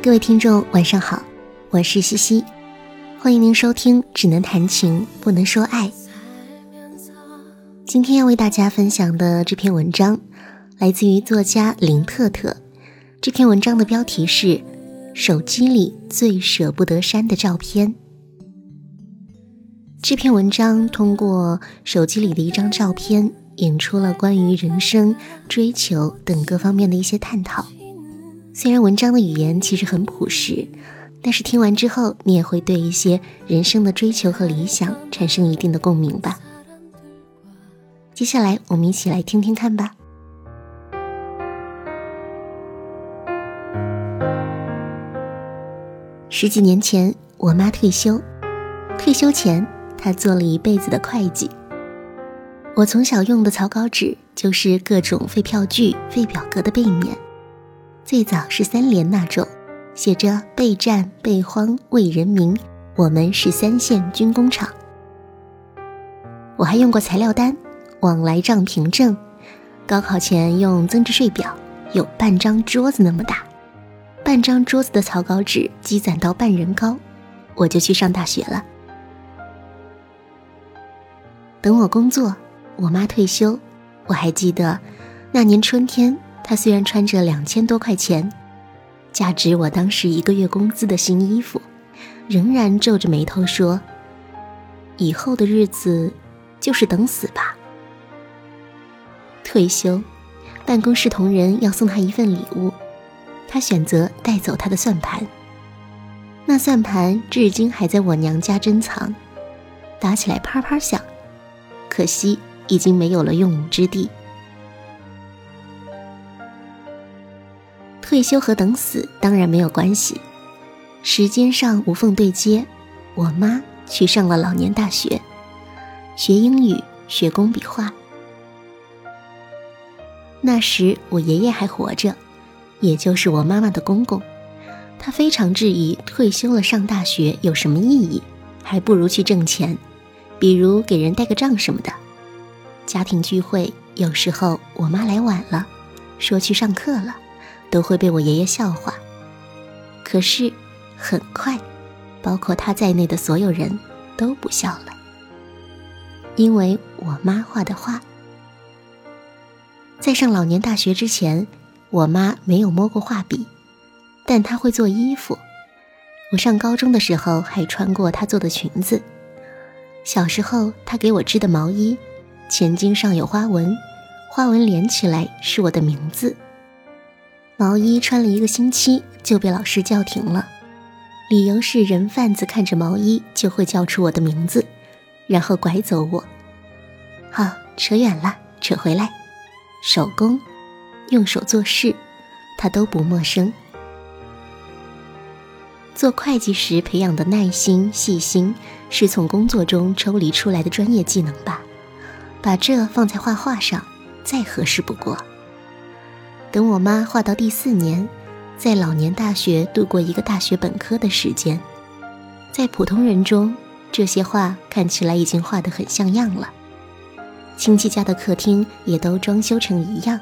各位听众，晚上好，我是西西，欢迎您收听《只能谈情不能说爱》。今天要为大家分享的这篇文章，来自于作家林特特。这篇文章的标题是《手机里最舍不得删的照片》。这篇文章通过手机里的一张照片，引出了关于人生、追求等各方面的一些探讨。虽然文章的语言其实很朴实，但是听完之后，你也会对一些人生的追求和理想产生一定的共鸣吧。接下来，我们一起来听听看吧。十几年前，我妈退休，退休前，她做了一辈子的会计。我从小用的草稿纸就是各种废票据、废表格的背面。最早是三联那种，写着“备战备荒为人民，我们是三线军工厂”。我还用过材料单、往来账凭证，高考前用增值税表，有半张桌子那么大，半张桌子的草稿纸积攒到半人高，我就去上大学了。等我工作，我妈退休，我还记得那年春天。他虽然穿着两千多块钱，价值我当时一个月工资的新衣服，仍然皱着眉头说：“以后的日子就是等死吧。”退休，办公室同仁要送他一份礼物，他选择带走他的算盘。那算盘至今还在我娘家珍藏，打起来啪啪响，可惜已经没有了用武之地。退休和等死当然没有关系，时间上无缝对接。我妈去上了老年大学，学英语，学工笔画。那时我爷爷还活着，也就是我妈妈的公公，他非常质疑退休了上大学有什么意义，还不如去挣钱，比如给人带个账什么的。家庭聚会有时候我妈来晚了，说去上课了。都会被我爷爷笑话。可是，很快，包括他在内的所有人都不笑了，因为我妈画的画。在上老年大学之前，我妈没有摸过画笔，但她会做衣服。我上高中的时候还穿过她做的裙子。小时候，她给我织的毛衣，前襟上有花纹，花纹连起来是我的名字。毛衣穿了一个星期就被老师叫停了，理由是人贩子看着毛衣就会叫出我的名字，然后拐走我。好，扯远了，扯回来，手工，用手做事，他都不陌生。做会计时培养的耐心、细心，是从工作中抽离出来的专业技能吧？把这放在画画上，再合适不过。等我妈画到第四年，在老年大学度过一个大学本科的时间，在普通人中，这些画看起来已经画得很像样了。亲戚家的客厅也都装修成一样，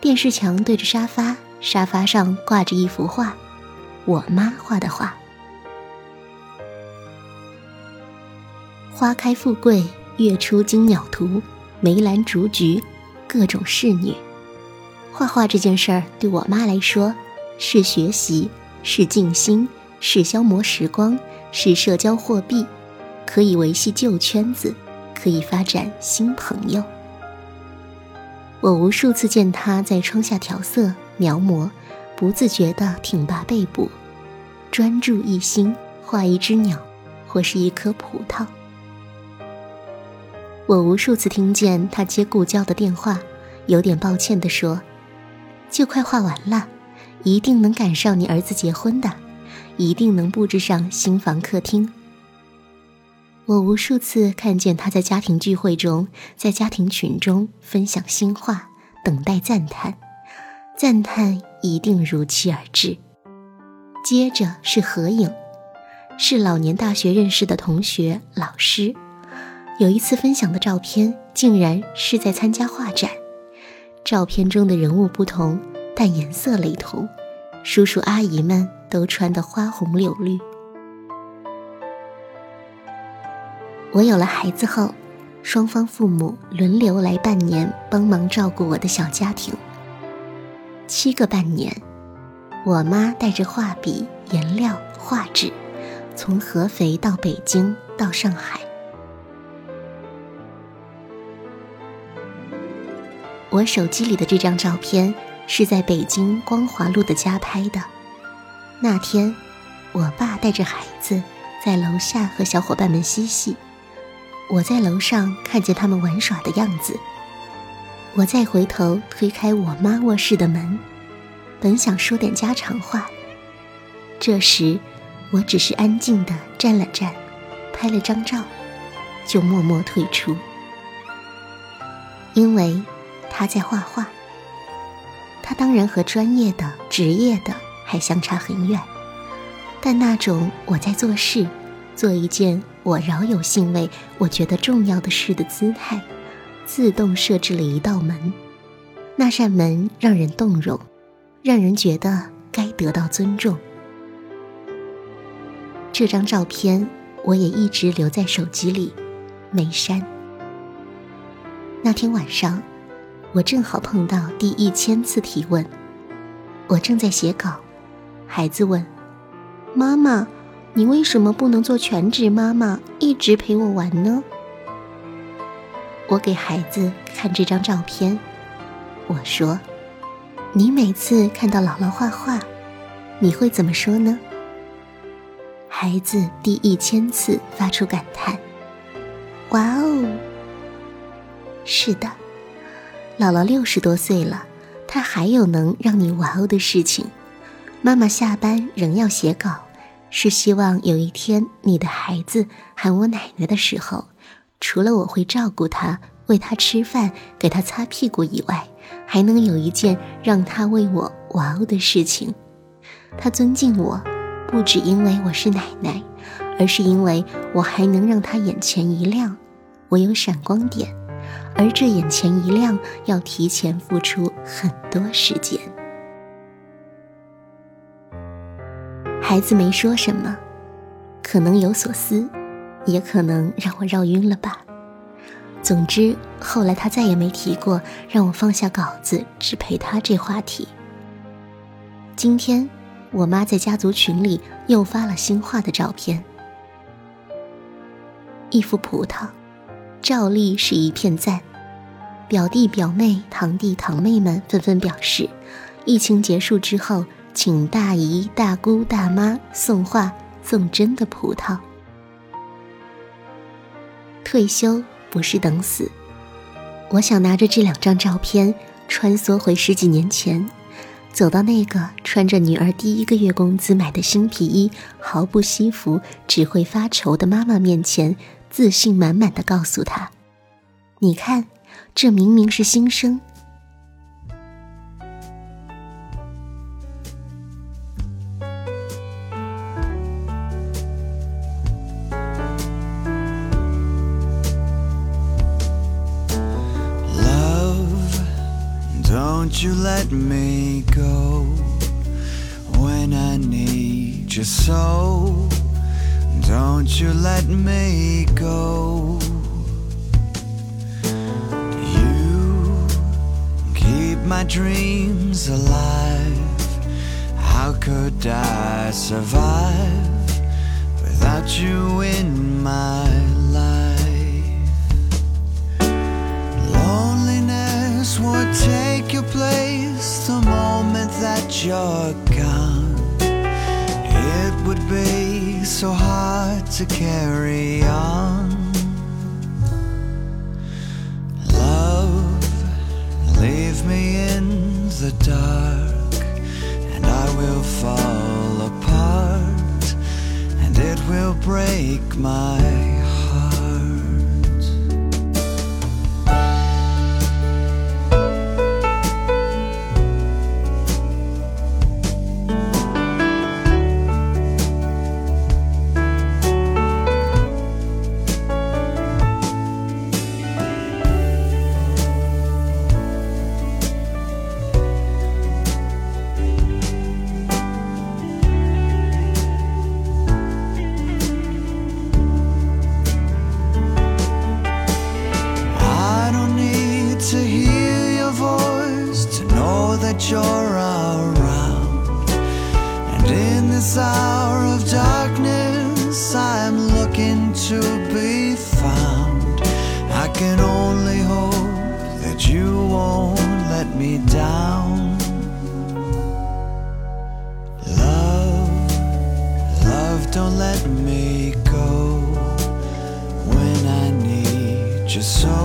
电视墙对着沙发，沙发上挂着一幅画，我妈画的画。花开富贵，月出惊鸟图，梅兰竹菊，各种仕女。画画这件事儿对我妈来说，是学习，是静心，是消磨时光，是社交货币，可以维系旧圈子，可以发展新朋友。我无数次见她在窗下调色描摹，不自觉地挺拔背部，专注一心画一只鸟，或是一颗葡萄。我无数次听见她接顾娇的电话，有点抱歉地说。就快画完了，一定能赶上你儿子结婚的，一定能布置上新房客厅。我无数次看见他在家庭聚会中，在家庭群中分享新话，等待赞叹，赞叹一定如期而至。接着是合影，是老年大学认识的同学、老师。有一次分享的照片，竟然是在参加画展。照片中的人物不同，但颜色雷同。叔叔阿姨们都穿得花红柳绿。我有了孩子后，双方父母轮流来半年帮忙照顾我的小家庭。七个半年，我妈带着画笔、颜料、画纸，从合肥到北京到上海。我手机里的这张照片是在北京光华路的家拍的。那天，我爸带着孩子在楼下和小伙伴们嬉戏。我在楼上看见他们玩耍的样子，我再回头推开我妈卧室的门，本想说点家常话，这时我只是安静地站了站，拍了张照，就默默退出，因为他在画画。他当然和专业的、职业的还相差很远，但那种我在做事，做一件。我饶有兴味，我觉得重要的事的姿态，自动设置了一道门。那扇门让人动容，让人觉得该得到尊重。这张照片我也一直留在手机里，没删。那天晚上，我正好碰到第一千次提问，我正在写稿，孩子问：“妈妈。”你为什么不能做全职妈妈，一直陪我玩呢？我给孩子看这张照片，我说：“你每次看到姥姥画画，你会怎么说呢？”孩子第一千次发出感叹：“哇哦！”是的，姥姥六十多岁了，她还有能让你哇哦的事情。妈妈下班仍要写稿。是希望有一天你的孩子喊我奶奶的时候，除了我会照顾他、喂他吃饭、给他擦屁股以外，还能有一件让他为我哇哦的事情。他尊敬我，不只因为我是奶奶，而是因为我还能让他眼前一亮。我有闪光点，而这眼前一亮要提前付出很多时间。孩子没说什么，可能有所思，也可能让我绕晕了吧。总之，后来他再也没提过让我放下稿子只陪他这话题。今天，我妈在家族群里又发了新画的照片，一幅葡萄，照例是一片赞。表弟表妹、堂弟堂妹们纷纷表示，疫情结束之后。请大姨、大姑、大妈送画送真的葡萄。退休不是等死，我想拿着这两张照片穿梭回十几年前，走到那个穿着女儿第一个月工资买的新皮衣、毫不惜福、只会发愁的妈妈面前，自信满满的告诉她：“你看，这明明是新生。” Won't you let me go when I need you so? Don't you let me go. You keep my dreams alive. How could I survive without you in my to carry on. Love, leave me in the dark, and I will fall apart, and it will break my you're around. And in this hour of darkness, I'm looking to be found. I can only hope that you won't let me down. Love, love, don't let me go when I need you so.